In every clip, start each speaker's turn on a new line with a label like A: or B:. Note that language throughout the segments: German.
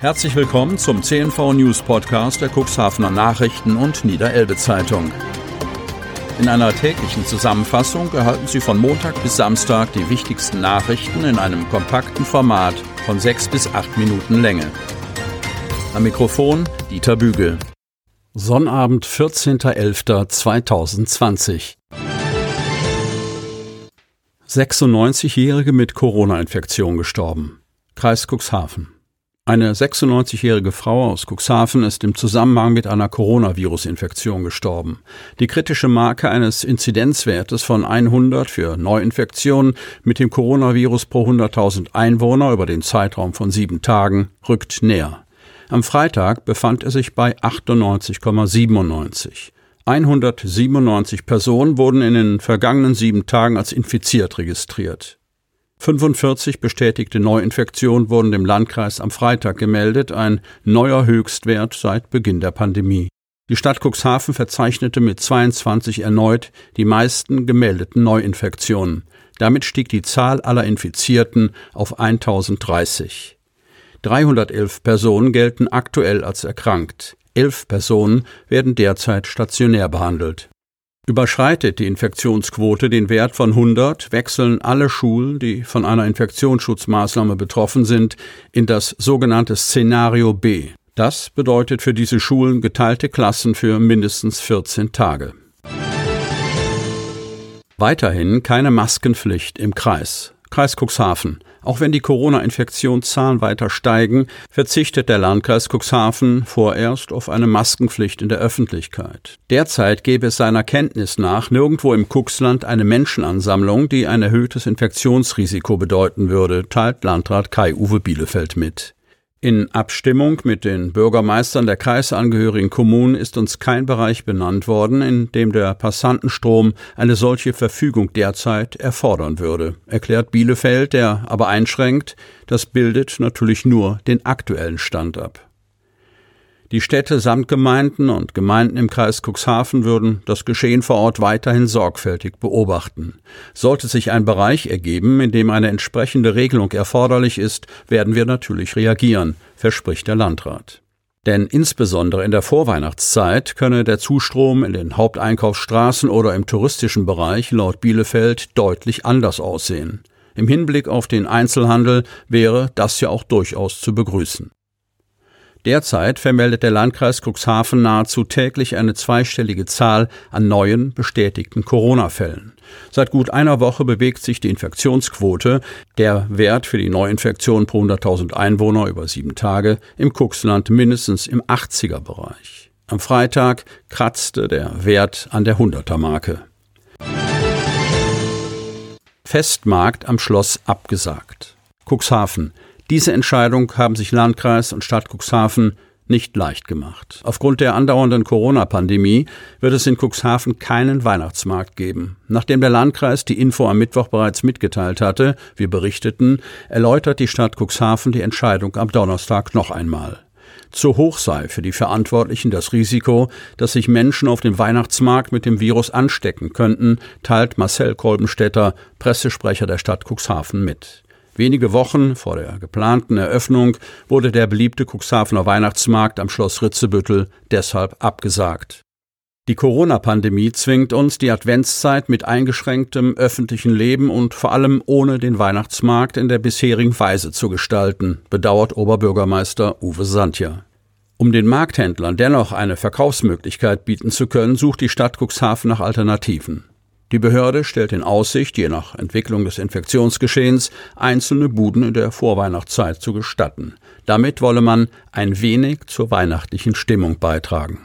A: Herzlich willkommen zum CNV News Podcast der Cuxhavener Nachrichten und Niederelbe Zeitung. In einer täglichen Zusammenfassung erhalten Sie von Montag bis Samstag die wichtigsten Nachrichten in einem kompakten Format von sechs bis acht Minuten Länge. Am Mikrofon Dieter Bügel. Sonnabend, 14.11.2020. 96-Jährige mit Corona-Infektion gestorben. Kreis Cuxhaven. Eine 96-jährige Frau aus Cuxhaven ist im Zusammenhang mit einer Coronavirus-Infektion gestorben. Die kritische Marke eines Inzidenzwertes von 100 für Neuinfektionen mit dem Coronavirus pro 100.000 Einwohner über den Zeitraum von sieben Tagen rückt näher. Am Freitag befand er sich bei 98,97. 197 Personen wurden in den vergangenen sieben Tagen als infiziert registriert. 45 bestätigte Neuinfektionen wurden dem Landkreis am Freitag gemeldet, ein neuer Höchstwert seit Beginn der Pandemie. Die Stadt Cuxhaven verzeichnete mit 22 erneut die meisten gemeldeten Neuinfektionen. Damit stieg die Zahl aller Infizierten auf 1030. 311 Personen gelten aktuell als erkrankt. Elf Personen werden derzeit stationär behandelt. Überschreitet die Infektionsquote den Wert von 100, wechseln alle Schulen, die von einer Infektionsschutzmaßnahme betroffen sind, in das sogenannte Szenario B. Das bedeutet für diese Schulen geteilte Klassen für mindestens 14 Tage. Weiterhin keine Maskenpflicht im Kreis. Kreis Cuxhaven. Auch wenn die Corona-Infektionszahlen weiter steigen, verzichtet der Landkreis Cuxhaven vorerst auf eine Maskenpflicht in der Öffentlichkeit. Derzeit gäbe es seiner Kenntnis nach nirgendwo im Cuxland eine Menschenansammlung, die ein erhöhtes Infektionsrisiko bedeuten würde, teilt Landrat Kai-Uwe Bielefeld mit. In Abstimmung mit den Bürgermeistern der kreisangehörigen Kommunen ist uns kein Bereich benannt worden, in dem der Passantenstrom eine solche Verfügung derzeit erfordern würde, erklärt Bielefeld, der aber einschränkt, das bildet natürlich nur den aktuellen Stand ab. Die Städte samt Gemeinden und Gemeinden im Kreis Cuxhaven würden das Geschehen vor Ort weiterhin sorgfältig beobachten. Sollte sich ein Bereich ergeben, in dem eine entsprechende Regelung erforderlich ist, werden wir natürlich reagieren, verspricht der Landrat. Denn insbesondere in der Vorweihnachtszeit könne der Zustrom in den Haupteinkaufsstraßen oder im touristischen Bereich laut Bielefeld deutlich anders aussehen. Im Hinblick auf den Einzelhandel wäre das ja auch durchaus zu begrüßen. Derzeit vermeldet der Landkreis Cuxhaven nahezu täglich eine zweistellige Zahl an neuen bestätigten Corona-Fällen. Seit gut einer Woche bewegt sich die Infektionsquote, der Wert für die Neuinfektion pro 100.000 Einwohner über sieben Tage, im Cuxland mindestens im 80er-Bereich. Am Freitag kratzte der Wert an der 100er-Marke. Festmarkt am Schloss abgesagt. Cuxhaven. Diese Entscheidung haben sich Landkreis und Stadt Cuxhaven nicht leicht gemacht. Aufgrund der andauernden Corona-Pandemie wird es in Cuxhaven keinen Weihnachtsmarkt geben. Nachdem der Landkreis die Info am Mittwoch bereits mitgeteilt hatte, wir berichteten, erläutert die Stadt Cuxhaven die Entscheidung am Donnerstag noch einmal. Zu hoch sei für die Verantwortlichen das Risiko, dass sich Menschen auf dem Weihnachtsmarkt mit dem Virus anstecken könnten, teilt Marcel Kolbenstädter, Pressesprecher der Stadt Cuxhaven mit. Wenige Wochen vor der geplanten Eröffnung wurde der beliebte Cuxhavener Weihnachtsmarkt am Schloss Ritzebüttel deshalb abgesagt. Die Corona-Pandemie zwingt uns, die Adventszeit mit eingeschränktem öffentlichen Leben und vor allem ohne den Weihnachtsmarkt in der bisherigen Weise zu gestalten, bedauert Oberbürgermeister Uwe Santja. Um den Markthändlern dennoch eine Verkaufsmöglichkeit bieten zu können, sucht die Stadt Cuxhaven nach Alternativen. Die Behörde stellt in Aussicht, je nach Entwicklung des Infektionsgeschehens, einzelne Buden in der Vorweihnachtszeit zu gestatten. Damit wolle man ein wenig zur weihnachtlichen Stimmung beitragen.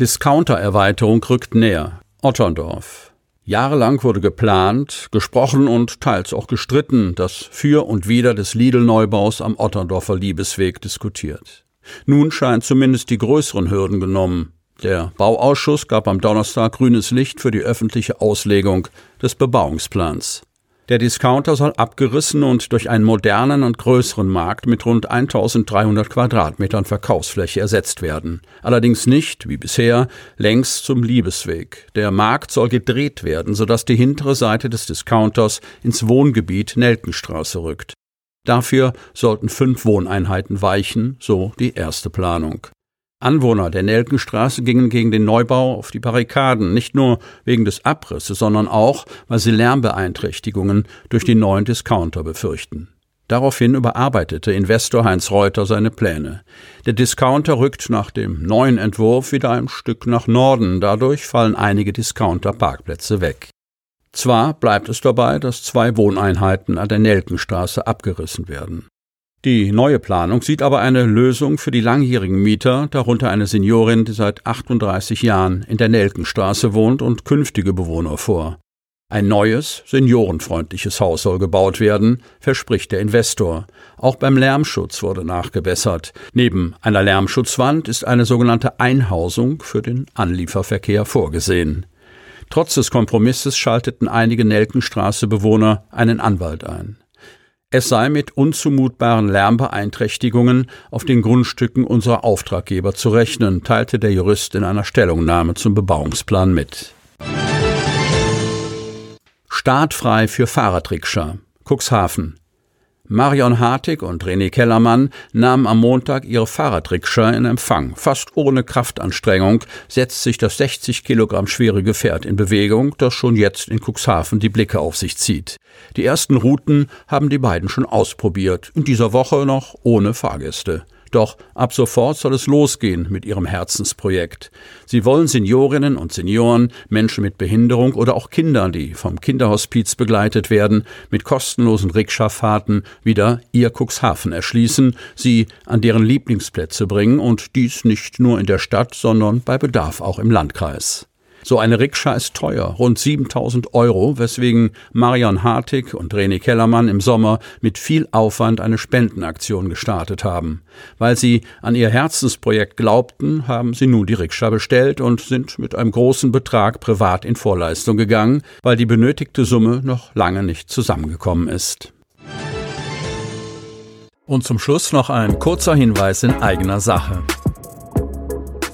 A: Discounter-Erweiterung rückt näher. Otterndorf. Jahrelang wurde geplant, gesprochen und teils auch gestritten, das Für und Wider des Lidl-Neubaus am Otterndorfer Liebesweg diskutiert. Nun scheint zumindest die größeren Hürden genommen. Der Bauausschuss gab am Donnerstag grünes Licht für die öffentliche Auslegung des Bebauungsplans. Der Discounter soll abgerissen und durch einen modernen und größeren Markt mit rund 1300 Quadratmetern Verkaufsfläche ersetzt werden. Allerdings nicht, wie bisher, längs zum Liebesweg. Der Markt soll gedreht werden, sodass die hintere Seite des Discounters ins Wohngebiet Nelkenstraße rückt. Dafür sollten fünf Wohneinheiten weichen, so die erste Planung. Anwohner der Nelkenstraße gingen gegen den Neubau auf die Barrikaden, nicht nur wegen des Abrisses, sondern auch, weil sie Lärmbeeinträchtigungen durch die neuen Discounter befürchten. Daraufhin überarbeitete Investor Heinz Reuter seine Pläne. Der Discounter rückt nach dem neuen Entwurf wieder ein Stück nach Norden, dadurch fallen einige Discounter-Parkplätze weg. Zwar bleibt es dabei, dass zwei Wohneinheiten an der Nelkenstraße abgerissen werden. Die neue Planung sieht aber eine Lösung für die langjährigen Mieter, darunter eine Seniorin, die seit 38 Jahren in der Nelkenstraße wohnt und künftige Bewohner vor. Ein neues, seniorenfreundliches Haus soll gebaut werden, verspricht der Investor. Auch beim Lärmschutz wurde nachgebessert. Neben einer Lärmschutzwand ist eine sogenannte Einhausung für den Anlieferverkehr vorgesehen. Trotz des Kompromisses schalteten einige Nelkenstraße-Bewohner einen Anwalt ein. Es sei mit unzumutbaren Lärmbeeinträchtigungen auf den Grundstücken unserer Auftraggeber zu rechnen, teilte der Jurist in einer Stellungnahme zum Bebauungsplan mit. Startfrei für Fahrradrikscha. Cuxhaven. Marion Hartig und René Kellermann nahmen am Montag ihre Fahrradrikscha in Empfang. Fast ohne Kraftanstrengung setzt sich das 60 Kilogramm schwere Gefährt in Bewegung, das schon jetzt in Cuxhaven die Blicke auf sich zieht. Die ersten Routen haben die beiden schon ausprobiert, in dieser Woche noch ohne Fahrgäste. Doch ab sofort soll es losgehen mit ihrem Herzensprojekt. Sie wollen Seniorinnen und Senioren, Menschen mit Behinderung oder auch Kindern, die vom Kinderhospiz begleitet werden, mit kostenlosen Rikscha-Fahrten wieder ihr Cuxhaven erschließen, sie an deren Lieblingsplätze bringen und dies nicht nur in der Stadt, sondern bei Bedarf auch im Landkreis. So eine Rikscha ist teuer, rund 7000 Euro, weswegen Marion Hartig und René Kellermann im Sommer mit viel Aufwand eine Spendenaktion gestartet haben. Weil sie an ihr Herzensprojekt glaubten, haben sie nun die Rikscha bestellt und sind mit einem großen Betrag privat in Vorleistung gegangen, weil die benötigte Summe noch lange nicht zusammengekommen ist. Und zum Schluss noch ein kurzer Hinweis in eigener Sache.